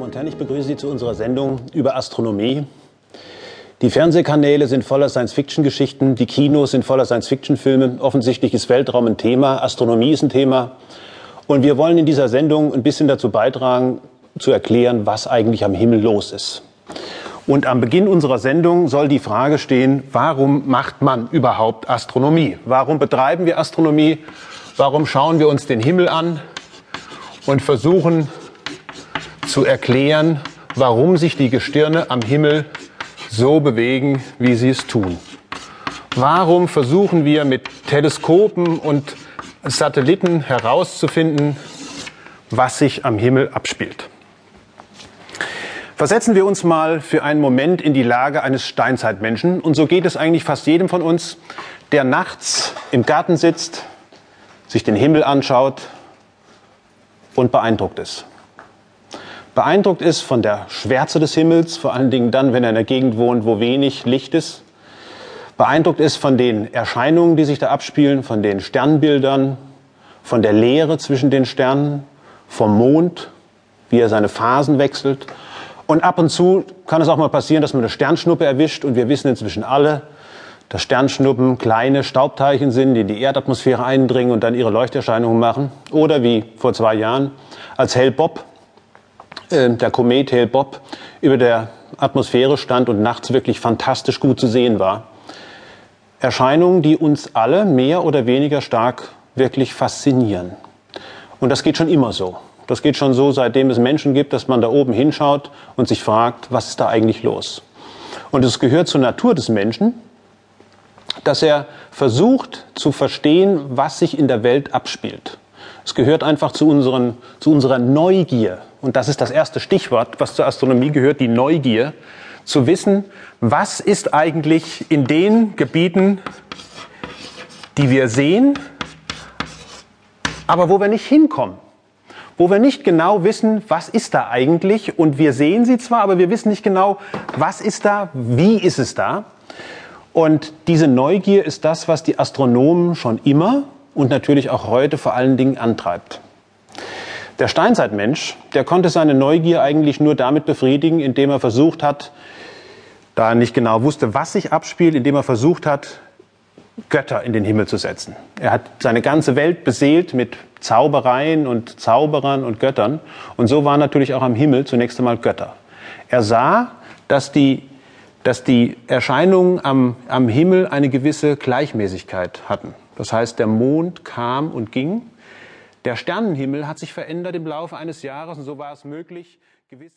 Damen und Herren, ich begrüße Sie zu unserer Sendung über Astronomie. Die Fernsehkanäle sind voller Science-Fiction-Geschichten, die Kinos sind voller Science-Fiction-Filme. Offensichtlich ist Weltraum ein Thema, Astronomie ist ein Thema. Und wir wollen in dieser Sendung ein bisschen dazu beitragen, zu erklären, was eigentlich am Himmel los ist. Und am Beginn unserer Sendung soll die Frage stehen, warum macht man überhaupt Astronomie? Warum betreiben wir Astronomie? Warum schauen wir uns den Himmel an und versuchen zu erklären, warum sich die Gestirne am Himmel so bewegen, wie sie es tun. Warum versuchen wir mit Teleskopen und Satelliten herauszufinden, was sich am Himmel abspielt? Versetzen wir uns mal für einen Moment in die Lage eines Steinzeitmenschen. Und so geht es eigentlich fast jedem von uns, der nachts im Garten sitzt, sich den Himmel anschaut und beeindruckt ist beeindruckt ist von der Schwärze des Himmels, vor allen Dingen dann, wenn er in einer Gegend wohnt, wo wenig Licht ist, beeindruckt ist von den Erscheinungen, die sich da abspielen, von den Sternbildern, von der Leere zwischen den Sternen, vom Mond, wie er seine Phasen wechselt. Und ab und zu kann es auch mal passieren, dass man eine Sternschnuppe erwischt und wir wissen inzwischen alle, dass Sternschnuppen kleine Staubteilchen sind, die in die Erdatmosphäre eindringen und dann ihre Leuchterscheinungen machen. Oder wie vor zwei Jahren, als Hell Bob äh, der Komet Hale Bob über der Atmosphäre stand und nachts wirklich fantastisch gut zu sehen war. Erscheinungen, die uns alle mehr oder weniger stark wirklich faszinieren. Und das geht schon immer so. Das geht schon so, seitdem es Menschen gibt, dass man da oben hinschaut und sich fragt, was ist da eigentlich los? Und es gehört zur Natur des Menschen, dass er versucht zu verstehen, was sich in der Welt abspielt. Es gehört einfach zu, unseren, zu unserer Neugier. Und das ist das erste Stichwort, was zur Astronomie gehört, die Neugier. Zu wissen, was ist eigentlich in den Gebieten, die wir sehen, aber wo wir nicht hinkommen. Wo wir nicht genau wissen, was ist da eigentlich. Und wir sehen sie zwar, aber wir wissen nicht genau, was ist da, wie ist es da. Und diese Neugier ist das, was die Astronomen schon immer und natürlich auch heute vor allen Dingen antreibt. Der Steinzeitmensch, der konnte seine Neugier eigentlich nur damit befriedigen, indem er versucht hat, da er nicht genau wusste, was sich abspielt, indem er versucht hat, Götter in den Himmel zu setzen. Er hat seine ganze Welt beseelt mit Zaubereien und Zauberern und Göttern. Und so waren natürlich auch am Himmel zunächst einmal Götter. Er sah, dass die, dass die Erscheinungen am, am Himmel eine gewisse Gleichmäßigkeit hatten. Das heißt, der Mond kam und ging. Der Sternenhimmel hat sich verändert im Laufe eines Jahres und so war es möglich, gewisse